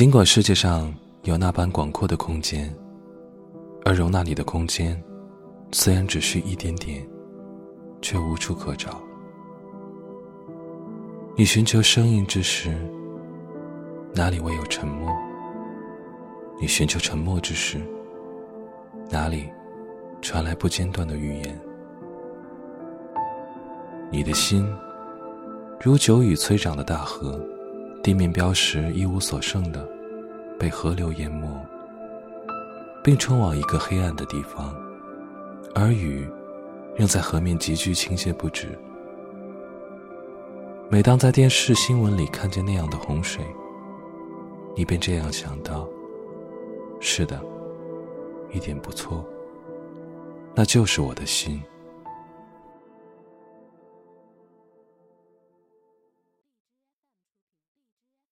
尽管世界上有那般广阔的空间，而容纳你的空间，虽然只需一点点，却无处可找。你寻求声音之时，哪里未有沉默？你寻求沉默之时，哪里传来不间断的语言？你的心，如久雨催长的大河，地面标识一无所剩的被河流淹没，并冲往一个黑暗的地方，而雨仍在河面急剧倾泻不止。每当在电视新闻里看见那样的洪水，你便这样想到：是的，一点不错，那就是我的心。